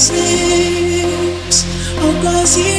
sleeps. Oh, cause